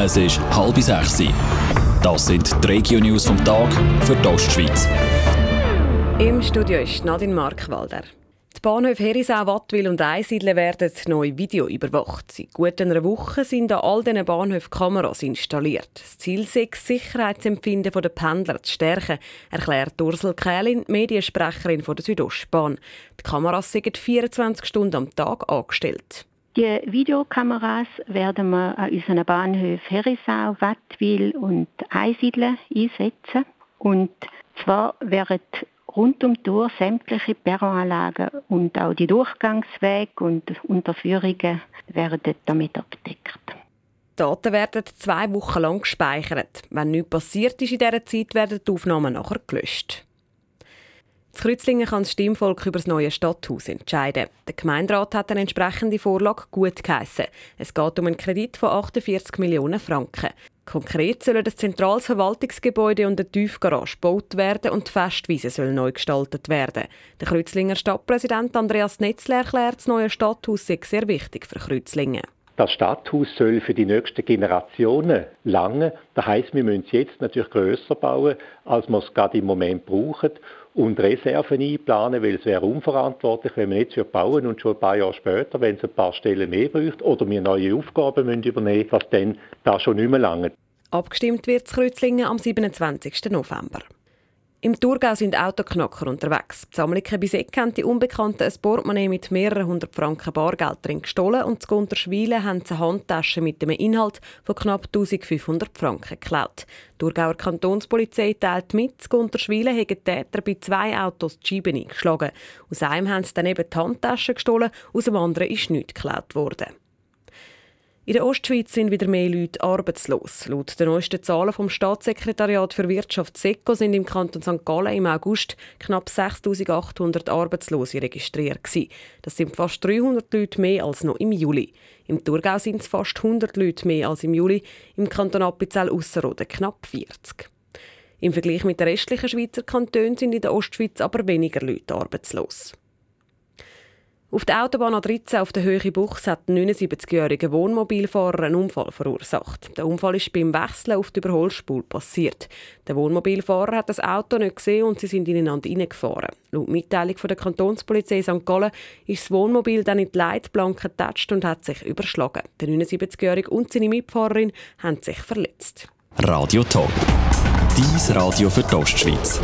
Es ist halb sechs. Das sind die Regio-News vom Tag für die Ostschweiz. Im Studio ist Nadine Markwalder. Die Bahnhöfe Herisau, Wattwil und Einsiedeln werden neu Video überwacht. Seit gut einer Woche sind an all diesen Bahnhöfen Kameras installiert. Das Ziel ist, das Sicherheitsempfinden der Pendler zu stärken, erklärt Ursel Kählin, Mediensprecherin der Südostbahn. Die Kameras sind 24 Stunden am Tag angestellt. Die Videokameras werden wir an unseren Bahnhöfen Herisau, Wattwil und Einsiedeln einsetzen. Und zwar werden rund um die Tour sämtliche Perronanlagen und auch die Durchgangswege und Unterführungen werden damit abgedeckt. Daten werden zwei Wochen lang gespeichert. Wenn nichts passiert ist in dieser Zeit, werden die Aufnahmen nachher gelöscht. Das Kreuzlingen kann das Stimmvolk über das neue Stadthaus entscheiden. Der Gemeinderat hat eine entsprechende Vorlage gut geheissen. Es geht um einen Kredit von 48 Millionen Franken. Konkret sollen das zentrales Verwaltungsgebäude und eine Tiefgarage gebaut werden und die Festwiese soll neu gestaltet werden. Der Kreuzlinger Stadtpräsident Andreas Netzler erklärt, das neue Stadthaus sei sehr wichtig für Kreuzlingen. Das Stadthaus soll für die nächsten Generationen lange. Das heißt, wir müssen es jetzt natürlich grösser bauen, als wir es gerade im Moment brauchen und Reserven einplanen, weil es wäre unverantwortlich, wenn wir jetzt bauen und schon ein paar Jahre später, wenn es ein paar Stellen mehr braucht oder wir neue Aufgaben müssen übernehmen müssen, dass dann das schon nicht mehr lange. Abgestimmt wird Kreuzlingen am 27. November. Im Thurgau sind Autoknacker unterwegs. Die Sammlungen bis Eck haben die Unbekannten ein Portemonnaie mit mehreren hundert Franken Bargeld drin gestohlen und zu Gunterschwilen haben sie eine Handtasche mit einem Inhalt von knapp 1500 Franken geklaut. Die Thurgauer Kantonspolizei teilt mit, zu Gunterschwilen haben Täter bei zwei Autos die Scheiben eingeschlagen. Aus einem haben sie dann eben die Handtasche gestohlen, aus dem anderen ist nichts geklaut worden. In der Ostschweiz sind wieder mehr Leute arbeitslos. Laut den neuesten Zahlen vom Staatssekretariat für Wirtschaft SECO sind im Kanton St. Gallen im August knapp 6'800 Arbeitslose registriert. Das sind fast 300 Leute mehr als noch im Juli. Im Thurgau sind es fast 100 Leute mehr als im Juli, im Kanton Appenzell-Ausserrhoden knapp 40. Im Vergleich mit den restlichen Schweizer Kantonen sind in der Ostschweiz aber weniger Leute arbeitslos. Auf der Autobahn A13 auf der Höhe Buchs hat ein 79-jähriger Wohnmobilfahrer einen Unfall verursacht. Der Unfall ist beim Wechseln auf die Überholspur passiert. Der Wohnmobilfahrer hat das Auto nicht gesehen und sie sind ineinander hineingefahren. Laut Mitteilung von der Kantonspolizei St. Gallen ist das Wohnmobil dann in die Leitplanke getatscht und hat sich überschlagen. Der 79-jährige und seine Mitfahrerin haben sich verletzt. Radio Top. Dies Radio für die Ostschweiz.